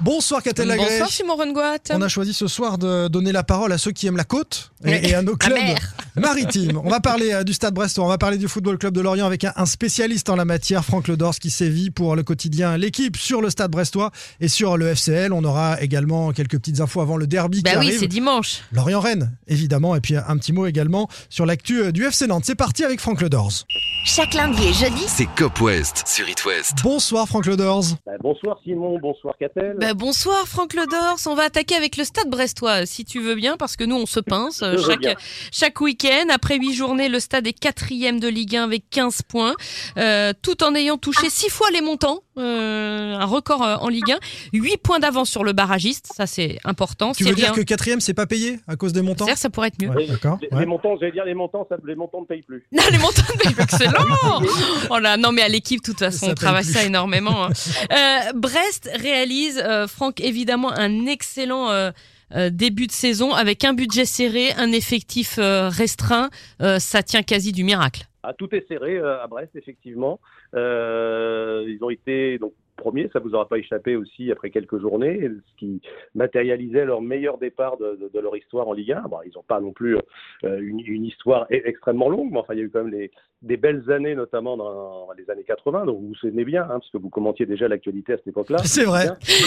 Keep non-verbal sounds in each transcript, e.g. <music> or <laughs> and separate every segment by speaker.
Speaker 1: Bonsoir Catel Lagré.
Speaker 2: Bonsoir Simon Rengoat.
Speaker 1: On a choisi ce soir de donner la parole à ceux qui aiment la côte et, à nos clubs <laughs> maritimes. On va parler euh, du Stade Brestois, on va parler du Football Club de Lorient avec un, un spécialiste en la matière, Franck Ledors, qui sévit pour le quotidien l'équipe sur le Stade Brestois et sur le FCL. On aura également quelques petites infos avant le derby
Speaker 2: Bah
Speaker 1: qui
Speaker 2: oui,
Speaker 1: arrive.
Speaker 2: c'est dimanche.
Speaker 1: Lorient-Rennes, évidemment, et puis un petit mot également sur l'actu euh, du FC Nantes. C'est parti avec Franck Ledors.
Speaker 3: Chaque lundi et jeudi,
Speaker 4: C'est Cop West sur It West.
Speaker 1: Bonsoir Franck Ledors.
Speaker 5: Bah, bonsoir Simon, bonsoir Catel.
Speaker 2: Bah, bonsoir Franck Ledors. On va attaquer avec le Stade Brestois, si tu veux bien, parce que nous on se pince euh,
Speaker 5: Je
Speaker 2: chaque chaque week-end. Après huit journées, le Stade est quatrième de Ligue 1 avec 15 points, euh, tout en ayant touché six fois les montants, euh, un record euh, en Ligue 1. 8 points d'avance sur le barragiste, ça c'est important.
Speaker 1: Tu veux dire que quatrième, c'est pas payé à cause des montants
Speaker 2: C'est-à-dire, ça pourrait être mieux.
Speaker 1: Ouais, D'accord.
Speaker 5: les,
Speaker 1: ouais.
Speaker 5: les montants, j'allais dire les montants, ça, les montants ne payent plus.
Speaker 2: Non, les montants de excellent. <laughs> Oh là, non mais à l'équipe, de toute façon,
Speaker 1: Ça
Speaker 2: on travaille
Speaker 1: plus.
Speaker 2: ça énormément. hein. <laughs> Euh, Brest réalise, euh, Franck, évidemment, un excellent euh, début de saison avec un budget serré, un effectif euh, restreint. Euh, ça tient quasi du miracle.
Speaker 5: Ah, tout est serré à Brest, effectivement. Ils ont été donc premiers, ça vous aura pas échappé aussi après quelques journées, ce qui matérialisait leur meilleur départ de, de- de leur histoire en Ligue 1. Bon, ils n'ont pas non plus euh, une, une histoire e- extrêmement longue, mais enfin il y a eu quand même les- des belles années, notamment dans les années 80, donc vous vous souvenez bien, hein, parce que vous commentiez déjà l'actualité à cette époque-là.
Speaker 1: C'est vrai.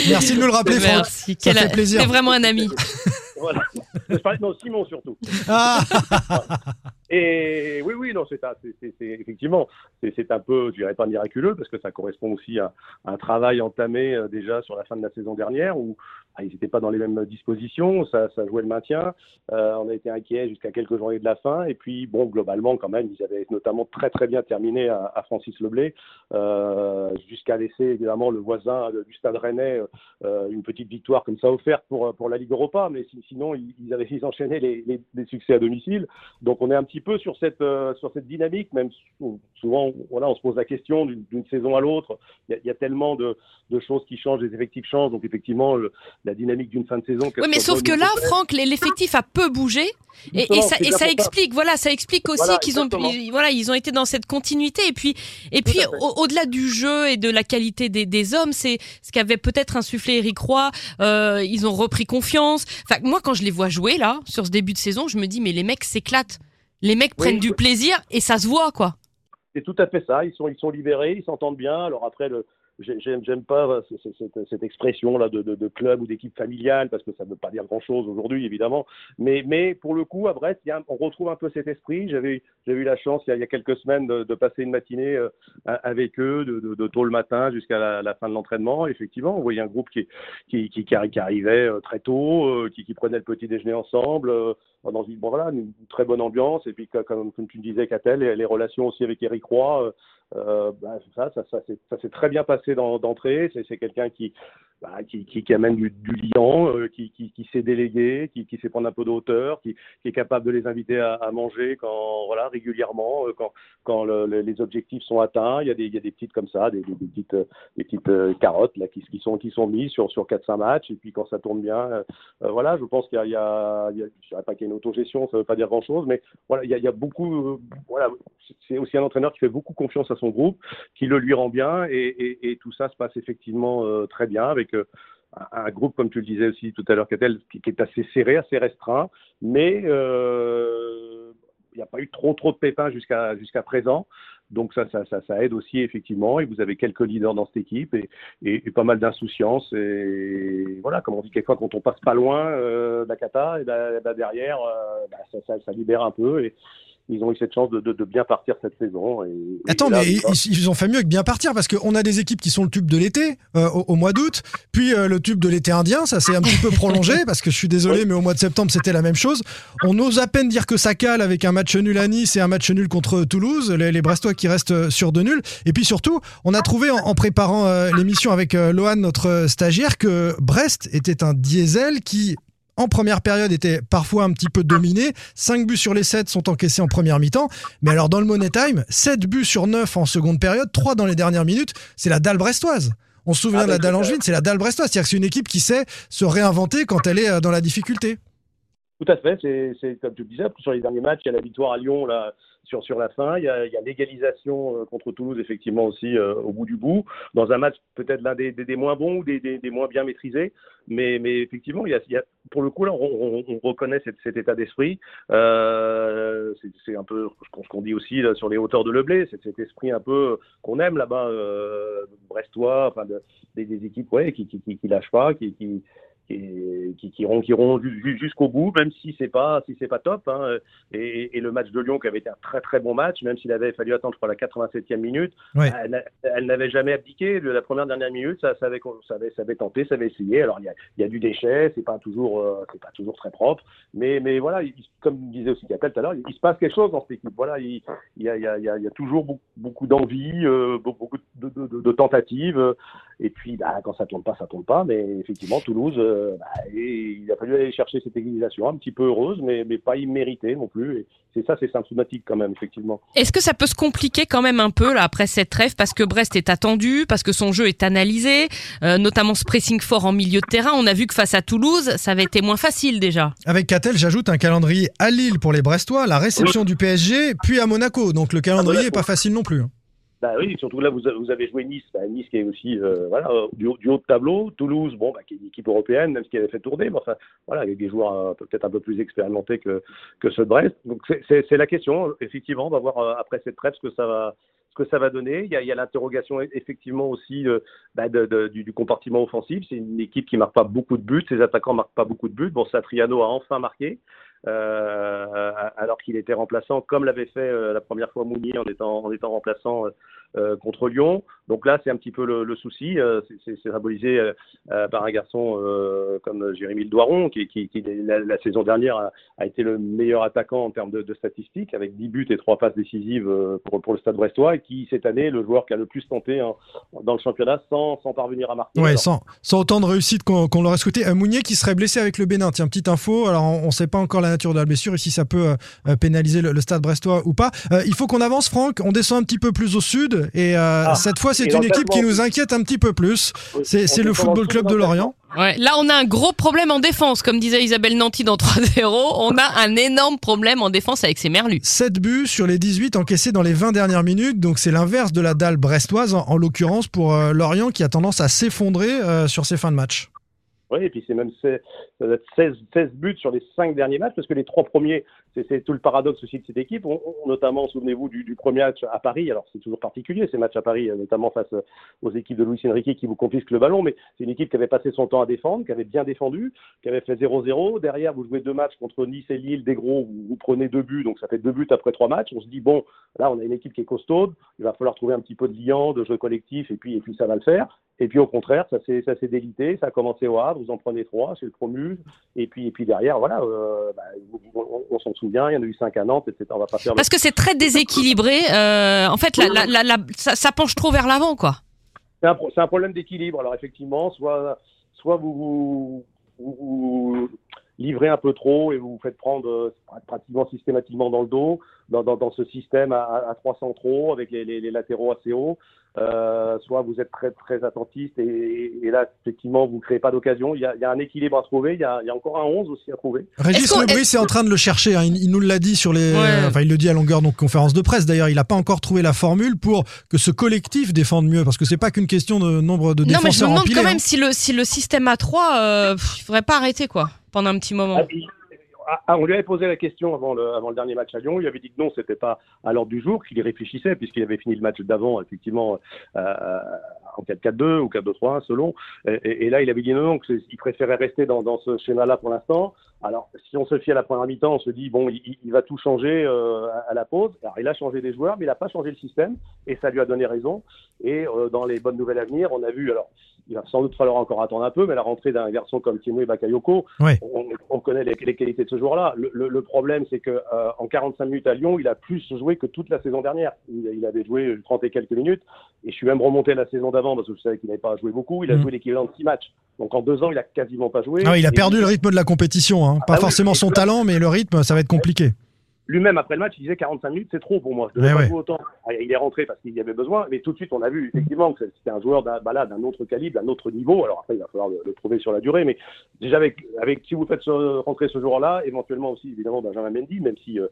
Speaker 1: Merci de nous le rappeler, Franck.
Speaker 2: Merci.
Speaker 1: Ça
Speaker 2: Quel-
Speaker 1: fait plaisir.
Speaker 2: C'est vraiment un ami. <laughs>
Speaker 5: Voilà. <laughs> Je parlais non, Simon surtout.
Speaker 1: Ah, <laughs>
Speaker 5: Et oui, oui, non, c'est effectivement, c'est un peu, je dirais pas miraculeux, parce que ça correspond aussi à, un travail entamé euh, déjà sur la fin de la saison dernière, où ah, ils n'étaient pas dans les mêmes dispositions, ça, ça jouait le maintien. Euh, on a été inquiets jusqu'à quelques journées de la fin, et puis bon, globalement, quand même, ils avaient notamment très très bien terminé à, à Francis Leblé, euh, jusqu'à laisser évidemment le voisin de- du Stade Rennais une petite victoire comme ça offerte pour pour la Ligue Europa, mais si- sinon ils, ils avaient ils enchaînaient les, les, les succès à domicile. Donc on est un petit peu sur cette euh, sur cette dynamique, même sou- souvent voilà on se pose la question d'une saison à l'autre. Il y a, il y a tellement de, de choses qui changent, les effectifs changent, donc effectivement le- la dynamique d'une fin de saison.
Speaker 2: Oui, mais sauf que là, Franck, l'effectif a peu bougé. Et, ça, et ça explique, voilà, ça explique aussi
Speaker 5: Voilà,
Speaker 2: qu'ils ont, ils- voilà, ils ont été dans cette continuité. Et puis, et puis, au- au-delà du jeu et de la qualité des, des hommes, c'est ce qu'avait peut-être insufflé Eric Roy. Euh, ils ont repris confiance. Enfin, moi, quand je les vois jouer là, sur ce début de saison, je me dis, mais les mecs s'éclatent. Les mecs
Speaker 5: Oui,
Speaker 2: prennent du plaisir et ça se voit, quoi.
Speaker 5: C'est tout à fait ça. Ils sont, ils sont libérés, ils s'entendent bien. Alors après, le, j'aime, pas euh, ce- ce- cette, expression là de, club ou d'équipe familiale parce que ça ne veut pas dire grand chose aujourd'hui, évidemment. Mais, pour le coup, à Brest, y on retrouve un peu cet esprit. J'avais, eu la chance il y a, quelques semaines de, passer une matinée euh, avec eux, de, tôt le matin jusqu'à la, fin de l'entraînement. Effectivement, on voyait un groupe qui, qui, qui, qui arri- qui arrivait euh, très tôt, qui, prenait le petit déjeuner ensemble. dans une, bon, voilà, une très bonne ambiance. Et puis, co- comme, comme tu disais, Catel, les relations aussi avec Eric Roy, euh, bah, ça, ça, ça, ça s'est très bien passé d'entrée. C'est quelqu'un qui, bah, qui, qui, qui amène du, du liant, euh, qui, qui, qui sait déléguer, qui, qui sait prendre un peu de hauteur, qui, qui est capable de les inviter à, à manger quand, voilà, régulièrement, euh, quand, quand le- le- les objectifs sont atteints. Il y a des, il y a des petites comme ça, des, des, des petites, euh, des petites euh, carottes là, qui, qui, sont, qui sont mises sur, sur 4-5 matchs. Et puis quand ça tourne bien, euh, voilà, je pense qu'il y a, il y a, je pas qu'il y a une autogestion, ça veut pas dire grand-chose, mais voilà, il y a, il y a beaucoup, voilà, c'est aussi un entraîneur qui fait beaucoup confiance à son groupe, qui le lui rend bien, et, tout ça se passe effectivement euh, très bien avec euh, un, groupe, comme tu le disais aussi tout à l'heure, Catel, qui, qui est assez serré, assez restreint, mais euh, il n'y a pas eu trop trop de pépins jusqu'à jusqu'à présent. Donc ça, ça, ça, aide aussi effectivement. Et vous avez quelques leaders dans cette équipe et, pas mal d'insouciance. Et voilà, comme on dit quelquefois, quand on passe pas loin euh, et ben, ben derrière, ben, ça libère un peu. Et ils ont eu cette chance de, de, de bien partir cette saison. Et, et
Speaker 1: Attends,
Speaker 5: là,
Speaker 1: mais ils, ont fait mieux que bien partir parce qu'on a des équipes qui sont le tube de l'été euh, au, au mois d'août, puis euh, le tube de l'été indien, ça s'est un petit peu prolongé <laughs> parce que je suis désolé, mais au mois de septembre c'était la même chose. On ose à peine dire que ça cale avec un match nul à Nice et un match nul contre Toulouse, les, les Brestois qui restent euh, sur deux nuls. Et puis surtout, on a trouvé en, en préparant euh, l'émission avec Lohan, notre stagiaire, que Brest était un diesel qui en première période était parfois un petit peu dominé. 5 buts sur les 7 sont encaissés en première mi-temps. Mais alors dans le Money Time, 7 buts sur 9 en seconde période, 3 dans les dernières minutes. C'est la dalle brestoise. On se souvient
Speaker 5: Ah,
Speaker 1: de la
Speaker 5: bah,
Speaker 1: dalle angevine, c'est la dalle brestoise. C'est-à-dire que c'est une équipe qui sait se réinventer quand elle est euh, dans la difficulté.
Speaker 5: Tout à fait, c'est c'est comme tu le disais, sur les derniers matchs, il y a la victoire à Lyon là, sur, sur la fin, il y a, l'égalisation euh, contre Toulouse effectivement aussi euh, au bout du bout, dans un match peut-être l'un des, des, moins bons ou des, des, moins bien maîtrisés, mais, mais effectivement, il y a, pour le coup là, on, on, on reconnaît cet, état d'esprit, euh, c'est- un peu ce qu'on dit aussi sur les hauteurs de Leblé, c'est cet esprit un peu qu'on aime là-bas, brestois, enfin de- des, équipes ouais, qui, qui lâchent pas, qui qui, qui, qui iront, qui iront ju- ju- jusqu'au bout, même si c'est pas si c'est pas top. Hein. Et, et le match de Lyon qui avait été un très très bon match, même s'il avait fallu attendre je crois, la 87e minute, elle, n'a- elle n'avait jamais abdiqué. De la première dernière minute, ça, ça, avait, ça, avait, ça avait tenté, ça avait essayé. Alors il y a, il y a du déchet, c'est pas toujours euh, c'est pas toujours très propre, mais mais voilà, il- comme disait aussi Capel tout à l'heure, il, il se passe quelque chose dans cette équipe. Voilà, il, il y a il y a, il y a, toujours beaucoup, beaucoup d'envie, euh, beaucoup beaucoup de, de, de, de tentatives. Et puis, bah, quand ça tourne pas, ça tourne pas. Mais effectivement, Toulouse, euh, bah, et il a fallu aller chercher cette égalisation, un petit peu heureuse, mais, mais pas imméritée non plus. Et c'est ça, c'est symptomatique quand même, effectivement.
Speaker 2: Est-ce que ça peut se compliquer quand même un peu là après cette trêve? Parce que Brest est attendu, parce que son jeu est analysé, euh, notamment ce pressing fort en milieu de terrain. On a vu que face à Toulouse, ça avait été moins facile déjà.
Speaker 1: Avec Catel, j'ajoute un calendrier à Lille pour les Brestois, la réception du PSG, puis à Monaco. Donc le calendrier
Speaker 5: Monaco.
Speaker 1: est pas facile non plus.
Speaker 5: Bah oui, surtout là, vous, a- vous avez joué Nice. Bah, nice qui est aussi euh, voilà, du, haut- de tableau. Toulouse, bon, bah, qui est une équipe européenne, même ce qui avait fait tourner. Mais enfin, voilà, avec des joueurs euh, peut-être un peu plus expérimentés que, que ceux de Brest. Donc c'est- la question. Effectivement, on va voir euh, après cette trêve ce que ça va ce que ça va donner. Il y a, a l'interrogation effectivement aussi euh, bah, de- du, du compartiment offensif. C'est une équipe qui marque pas beaucoup de buts. Ses attaquants marquent pas beaucoup de buts. Bon, Satriano a enfin marqué. Euh, alors qu'il était remplaçant, comme l'avait fait euh, la première fois Mounier en étant, en étant remplaçant euh, contre Lyon. Donc là, c'est un petit peu le, souci. Euh, c'est- symbolisé euh, euh, par un garçon euh, comme Jérémy Le Doiron, qui, qui, la, saison dernière a, été le meilleur attaquant en termes de, statistiques, avec 10 buts et 3 passes décisives euh, pour, le Stade Brestois, et qui cette année le joueur qui a le plus tenté en- dans le championnat sans, sans parvenir à marquer.
Speaker 1: Ouais, sans, sans autant de réussite qu'on l'aurait souhaité. Euh, Mounier qui serait blessé avec le Bénin. Tiens, petite info. Alors, on ne sait pas encore la nature de la blessure et si ça peut euh, pénaliser le, le stade brestois ou pas. Euh, il faut qu'on avance, Franck. On descend un petit peu plus au sud. Et euh,
Speaker 5: Ah.
Speaker 1: cette fois, c'est une équipe qui nous inquiète un petit peu plus. C'est le Football Club de Lorient.
Speaker 2: Ouais, là on a un gros problème en défense, comme disait Isabelle Nanty dans <laughs> 3-0. On a un énorme problème en défense avec ses merlus.
Speaker 1: 7 buts sur les 18 encaissés dans les 20 dernières minutes. Donc, c'est l'inverse de la dalle brestoise, en, en l'occurrence pour euh, Lorient qui a tendance à s'effondrer euh, sur ses fins de match.
Speaker 5: Et puis c'est même c'est- ça doit être 16, 16 buts sur les cinq derniers matchs, parce que les trois premiers, c'est tout le paradoxe aussi de cette équipe. Notamment, souvenez-vous du, premier match à Paris. Alors c'est toujours particulier ces matchs à Paris, euh, notamment face euh, aux équipes de Luis Enrique qui vous confisquent le ballon. Mais c'est une équipe qui avait passé son temps à défendre, qui avait bien défendu, qui avait fait 0-0. Derrière, vous jouez deux matchs contre Nice et Lille, des gros, vous, vous prenez deux buts, donc ça fait deux buts après trois matchs. On se dit bon, là on a une équipe qui est costaude. Il va falloir trouver un petit peu de liant, de jeu collectif, et puis et puis ça va le faire. Et puis au contraire, ça s'est délité, ça a commencé au Havre, vous en prenez trois, c'est le promu, et puis et puis derrière, voilà, euh, bah, on, on s'en souvient, il y en a eu cinq à Nantes, etc. On va pas faire.
Speaker 2: Parce que c'est très déséquilibré. euh, en fait, la, la, la, la- ça, ça penche trop vers l'avant, quoi.
Speaker 5: C'est un, problème d'équilibre. Alors effectivement, soit soit vous vous, vous vous livrez un peu trop et vous vous faites prendre euh, pratiquement systématiquement dans le dos dans, dans, dans ce système à, à 300 trop avec les, les, les latéraux assez hauts. Euh, soit vous êtes très très attentiste et, et là effectivement vous créez pas d'occasion. Il y a, il y a un équilibre à trouver. Il y a, il y a encore un 11 aussi à trouver.
Speaker 1: Régis
Speaker 2: Est-ce
Speaker 1: Lebris est en train de le chercher. hein. Il, il nous l'a dit sur les.
Speaker 2: Ouais.
Speaker 1: Enfin, il le dit à longueur donc conférence de presse. D'ailleurs, il n'a pas encore trouvé la formule pour que ce collectif défende mieux, parce que c'est pas qu'une question de nombre de
Speaker 2: Non, mais je
Speaker 1: défenseurs
Speaker 2: me demande
Speaker 1: empilés,
Speaker 2: quand même
Speaker 1: hein.
Speaker 2: si le, si le système A3, euh, pff, il faudrait pas arrêter, quoi, pendant un petit moment.
Speaker 5: Ah, ah, on lui avait posé la question avant le, avant le dernier match à Lyon. Il avait dit que non, c'était pas à l'ordre du jour, qu'il y réfléchissait, puisqu'il avait fini le match d'avant, effectivement, euh, en 4-4-2 ou 4-2-3, selon. Et, et- et là, il avait dit non, non, il préférait rester dans, dans ce schéma-là pour l'instant. Alors, si on se fie à la première mi-temps, on se dit, bon, il, il va tout changer euh, à, à la pause. Alors, il a changé des joueurs, mais il n'a pas changé le système, et ça lui a donné raison. Et euh, dans les bonnes nouvelles à venir, on a vu, alors, il va sans doute falloir encore attendre un peu, mais la rentrée d'un garçon comme Timo Bakayoko, on, on connaît les, les qualités de ce joueur-là. Le, le- le problème, c'est que euh, en 45 minutes à Lyon, il a plus joué que toute la saison dernière. Il, il avait joué 30 et quelques minutes, et je suis même remonté la saison d'avant parce que je savais qu'il n'avait pas joué beaucoup. Il a
Speaker 1: Mm.
Speaker 5: joué l'équivalent de 6 matchs. Donc en deux ans, il a quasiment pas joué.
Speaker 1: Oui, il a
Speaker 5: Et
Speaker 1: perdu le rythme de la compétition. hein. Pas
Speaker 5: Ah
Speaker 1: forcément son talent, mais le rythme, ça va être compliqué.
Speaker 5: Lui-même après le match, il disait 45 minutes, c'est trop pour moi. Je devais
Speaker 1: Ouais,
Speaker 5: pas
Speaker 1: ouais.
Speaker 5: jouer autant. Ah, Il est rentré parce qu'il y avait besoin, mais tout de suite, on a vu effectivement que c'était un joueur d'un bah autre calibre, d'un autre niveau. Alors après, il va falloir le, le prouver sur la durée, mais déjà avec, avec si vous faites ce- rentrer ce joueur-là, éventuellement aussi évidemment Benjamin Mendy, même si euh,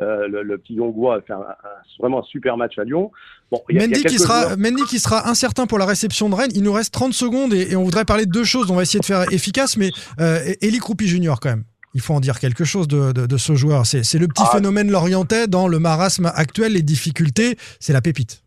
Speaker 5: euh, le, le petit Hongrois a fait un- un- vraiment un super match à Lyon. Bon, il y a- il y a
Speaker 1: Mendy qui, sera,
Speaker 5: joueurs-
Speaker 1: Mendy qui sera incertain pour la réception de Rennes. Il nous reste 30 secondes et, et on voudrait parler de deux choses. On va essayer de faire efficace, mais euh, Eli Kroupi Junior quand même. Il faut en dire quelque chose de, de- de ce joueur. C'est c'est le petit
Speaker 5: Ah.
Speaker 1: phénomène lorientais dans le marasme actuel, les difficultés. C'est la pépite.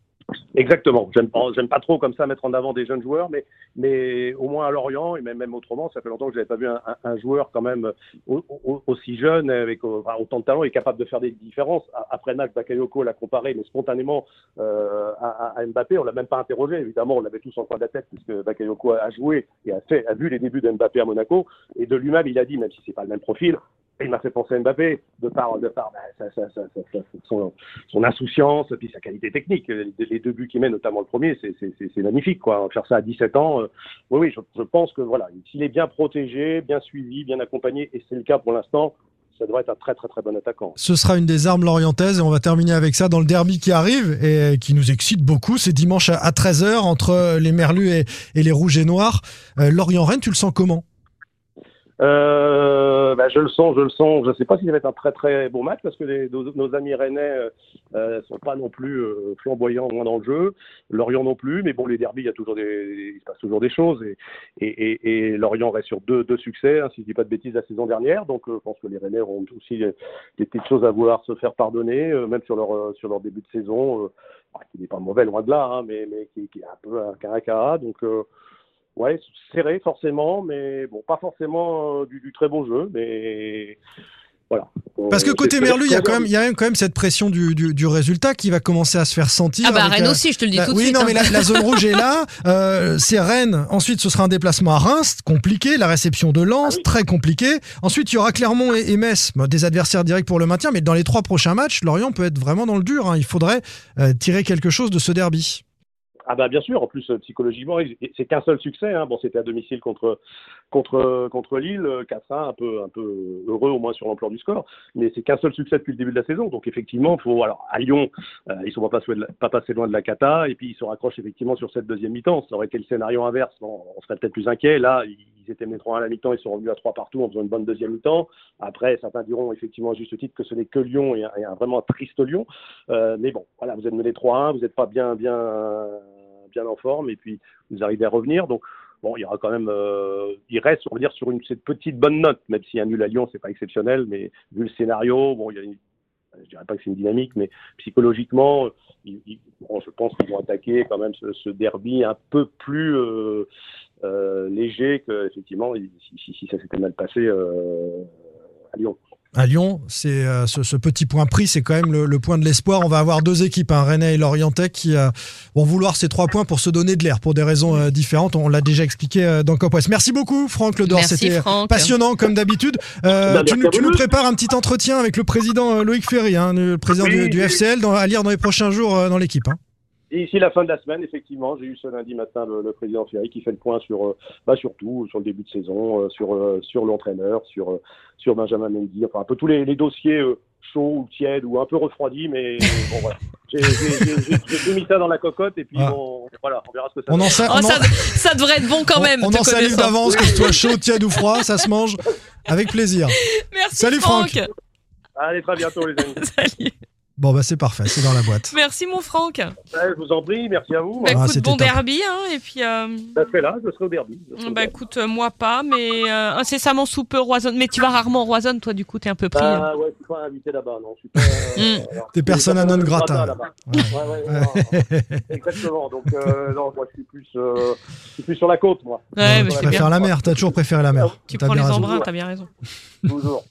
Speaker 5: Exactement. J'aime pas, pas trop comme ça mettre en avant des jeunes joueurs, mais, mais au moins à Lorient et même, autrement, ça fait longtemps que j'avais pas vu un, joueur quand même au- au- aussi jeune, avec autant de talent et capable de faire des différences. Après match, Bakayoko l'a comparé, mais spontanément euh, à, Mbappé. On l'a même pas interrogé. Évidemment, on l'avait tous en coin de la tête puisque Bakayoko a joué et a fait, a vu les débuts de Mbappé à Monaco. Et de lui-même, il a dit, même si c'est pas le même profil, il m'a fait penser à Mbappé de par, de par bah, sa- sa- sa- son, son insouciance, puis sa qualité technique. Les, deux buts qu'il met, notamment le premier, c'est- magnifique. Quoi. Faire ça à 17 ans, euh, oui, oui, je, pense que voilà, s'il est bien protégé, bien suivi, bien accompagné, et c'est le cas pour l'instant, ça devrait être un très très très bon attaquant.
Speaker 1: Ce sera une des armes lorientaises et on va terminer avec ça dans le derby qui arrive et qui nous excite beaucoup. C'est dimanche à 13h entre les Merlus et, et les Rouges et Noirs. Euh, Lorient-Rennes, tu le sens comment?
Speaker 5: Euh, bah, je le sens, je le sens. Je ne sais pas si ça va être un très très bon match parce que nos, amis rennais euh, euh, sont pas non plus euh, flamboyants moins dans le jeu. Lorient non plus, mais bon, les derbies, il y a toujours des, il se passe toujours des choses et, et, et, Lorient reste sur deux, deux succès, hein, si je dis pas de bêtises la saison dernière. Donc, euh, je pense que les rennais auront aussi des, petites choses à vouloir se faire pardonner, euh, même sur leur sur leur début de saison, bah, qui n'est pas mauvais loin de là, hein, mais mais qui, est un peu un caractère. Donc Ouais, serré forcément, mais bon, pas forcément euh, du, du très beau jeu, mais voilà.
Speaker 1: Parce que
Speaker 5: Euh,
Speaker 1: côté Merlu, il y a quand même, il y a quand même cette pression du, du, du résultat qui va commencer à se faire sentir.
Speaker 2: Ah bah Rennes
Speaker 1: euh,
Speaker 2: aussi, je te le dis
Speaker 1: la-
Speaker 2: tout de
Speaker 1: oui,
Speaker 2: suite.
Speaker 1: non,
Speaker 2: hein.
Speaker 1: mais la, la zone rouge est là. <laughs> Euh, c'est Rennes. Ensuite, ce sera un déplacement à Reims, compliqué. La réception de Lens,
Speaker 5: Ah oui.
Speaker 1: très compliqué. Ensuite, il y aura Clermont et, et Metz, Bon, des adversaires directs pour le maintien. Mais dans les trois prochains matchs, Lorient peut être vraiment dans le dur. hein. Il faudrait euh, tirer quelque chose de ce derby.
Speaker 5: Ah bah bien sûr, en plus euh, psychologiquement, c'est qu'un seul succès. Hein. Bon, c'était à domicile contre contre contre Lille, euh, 4-1, un peu un peu heureux au moins sur l'ampleur du score, mais c'est qu'un seul succès depuis le début de la saison. Donc effectivement, faut alors à Lyon, euh, ils sont pas pas passés loin de la cata, et puis ils se raccrochent effectivement sur cette deuxième mi-temps. Ça aurait été le scénario inverse, bon, on serait peut-être plus inquiet. Là, ils étaient menés 3 à la mi-temps, ils sont revenus à 3 partout en faisant une bonne deuxième mi-temps. Après, certains diront effectivement à juste titre que ce n'est que Lyon et un, et un vraiment triste Lyon. Euh, mais bon, voilà, vous êtes mené 3-1, vous n'êtes pas bien, bien, bien en forme, et puis vous arrivez à revenir. Donc, bon, il y aura quand même, euh, il reste, on va dire, sur une cette petite bonne note, même si un nul à Lyon, c'est pas exceptionnel, mais vu le scénario, bon, il y a je dirais pas que c'est une dynamique, mais psychologiquement, je pense qu'ils vont attaquer quand même ce, derby un peu plus euh, euh, léger que effectivement si, si- si ça s'était mal passé à Lyon.
Speaker 1: À Lyon, c'est euh, ce, ce petit point pris, c'est quand même le, le point de l'espoir. On va avoir deux équipes, un Rennais et Lorientais, qui euh, vont vouloir ces trois points pour se donner de l'air pour des raisons euh, différentes. On l'a déjà expliqué euh, dans Cop West. Merci beaucoup, Franck Ledor. C'était passionnant comme d'habitude. Euh,
Speaker 5: Bah,
Speaker 1: tu, nous- tu nous prépares un petit entretien avec le président euh, Loïc Ferry, hein, le président
Speaker 5: Oui,
Speaker 1: du. FCL, dans- à lire dans les prochains jours euh, dans l'équipe. hein.
Speaker 5: Et ici la fin de la semaine, effectivement, j'ai eu ce lundi matin le, le président Ferry qui fait le point sur, euh, bah, sur tout, sur le début de saison, euh, sur, euh, sur l'entraîneur, sur, euh, sur Benjamin Mendy, enfin un peu tous les, les dossiers euh, chauds ou tièdes ou un peu refroidis, mais bon voilà. J'ai j'ai- j'ai- j'ai- j'ai tout mis ça dans la cocotte et puis
Speaker 1: Ah.
Speaker 5: bon, voilà, on verra ce que ça
Speaker 1: On en, sa-
Speaker 2: Oh,
Speaker 1: on en-
Speaker 2: ça, ça devrait être bon quand même.
Speaker 1: on- on en salive
Speaker 2: connaissant.
Speaker 1: d'avance, que ce soit chaud, tiède ou froid, ça se mange avec plaisir. <laughs>
Speaker 2: Merci
Speaker 1: Salut,
Speaker 2: Franck.
Speaker 5: Allez, très bientôt les amis. <laughs>
Speaker 2: Salut.
Speaker 1: Bon, bah c'est parfait, c'est dans la boîte. <laughs>
Speaker 2: Merci mon Franck.
Speaker 5: Ouais, je vous en prie, merci à vous.
Speaker 2: Bah,
Speaker 1: Ah,
Speaker 2: écoute, bon
Speaker 1: top.
Speaker 2: derby hein, et puis. euh,
Speaker 5: Ça serait là, je serai au derby. je au
Speaker 2: Bah
Speaker 5: derby.
Speaker 2: écoute, euh, moi pas, mais euh, incessamment sous peu Roison. Mais tu vas rarement au Roison, toi, du coup, t'es un peu pris. hein.
Speaker 5: Ah ouais, je suis pas invité là-bas, non. Je suis pas, euh,
Speaker 2: Mm.
Speaker 5: alors,
Speaker 1: T'es persona non grata.
Speaker 5: là-bas.
Speaker 1: Ouais.
Speaker 5: Ouais, ouais, <laughs> exactement. Donc, euh, non, moi, je suis plus, euh, je suis plus sur la côte, moi.
Speaker 2: Ouais, mais
Speaker 1: préfères
Speaker 2: bien.
Speaker 1: la mer, t'as toujours préféré la mer.
Speaker 2: Tu prends les embruns, t'as bien raison.
Speaker 5: Toujours.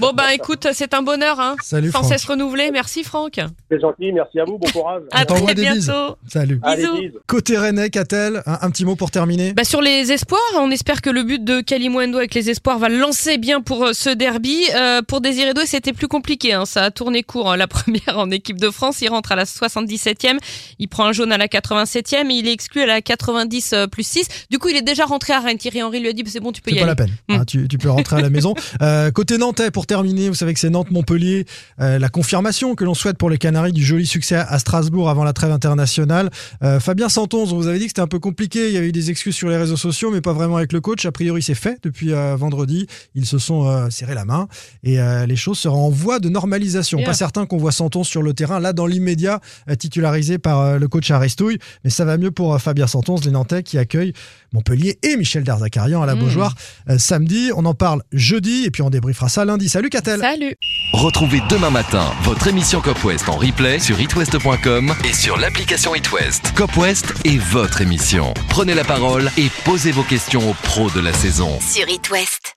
Speaker 2: Bon, bah écoute, c'est un bonheur, hein.
Speaker 1: Salut
Speaker 2: Sans
Speaker 1: Franck.
Speaker 2: cesse renouvelé. Merci Franck.
Speaker 5: C'est gentil, merci à vous, bon courage.
Speaker 2: À très
Speaker 1: des bises.
Speaker 2: bientôt.
Speaker 1: Salut.
Speaker 5: Allez,
Speaker 2: bisous.
Speaker 5: bise.
Speaker 1: Côté Rennais, Catel, un, un petit mot pour terminer?
Speaker 2: Bah sur les espoirs, on espère que le but de Kalimundo avec les espoirs va lancer bien pour euh, ce derby. Euh, pour Désiré Doué, c'était plus compliqué. Hein. Ça a tourné court. hein. La <laughs> première en équipe de France, il rentre à la 77e, il prend un jaune à la 87e et il est exclu à la 90 euh, plus 6. Du coup, il est déjà rentré à Rennes. Thierry Henry lui a dit c'est bon, tu peux
Speaker 1: C'est
Speaker 2: y
Speaker 1: pas
Speaker 2: aller.
Speaker 1: la peine.
Speaker 2: Mm.
Speaker 1: hein, tu, tu peux rentrer à la maison. <laughs> Euh, côté Nantais, pour terminer, vous savez que c'est Nantes-Montpellier. Euh, la confirmation que l'on souhaite pour les Canaries du joli succès à Strasbourg avant la trêve internationale. Euh, Fabien Santonze, on vous avait dit que c'était un peu compliqué. Il y avait eu des excuses sur les réseaux sociaux, mais pas vraiment avec le coach. A priori, c'est fait depuis euh, vendredi. Ils se sont euh, serrés la main et les choses seront en voie de normalisation. Pas certain qu'on voit Santonze sur le terrain, là, dans l'immédiat, titularisé par le coach Aristouille. Mais ça va mieux pour Fabien Santonze, les Nantais qui accueillent Montpellier et Michel Darzacarian à la
Speaker 2: Mm.
Speaker 1: Beaujoire euh, samedi. On en parle jeudi et puis on débriefera ça lundi. Salut Catel
Speaker 2: Salut.
Speaker 4: Retrouvez demain matin votre émission Cop West en replay sur itwest.com et sur l'application itwest. Cop West est votre émission. Prenez la parole et posez vos questions aux pros de la saison.
Speaker 3: Sur It West.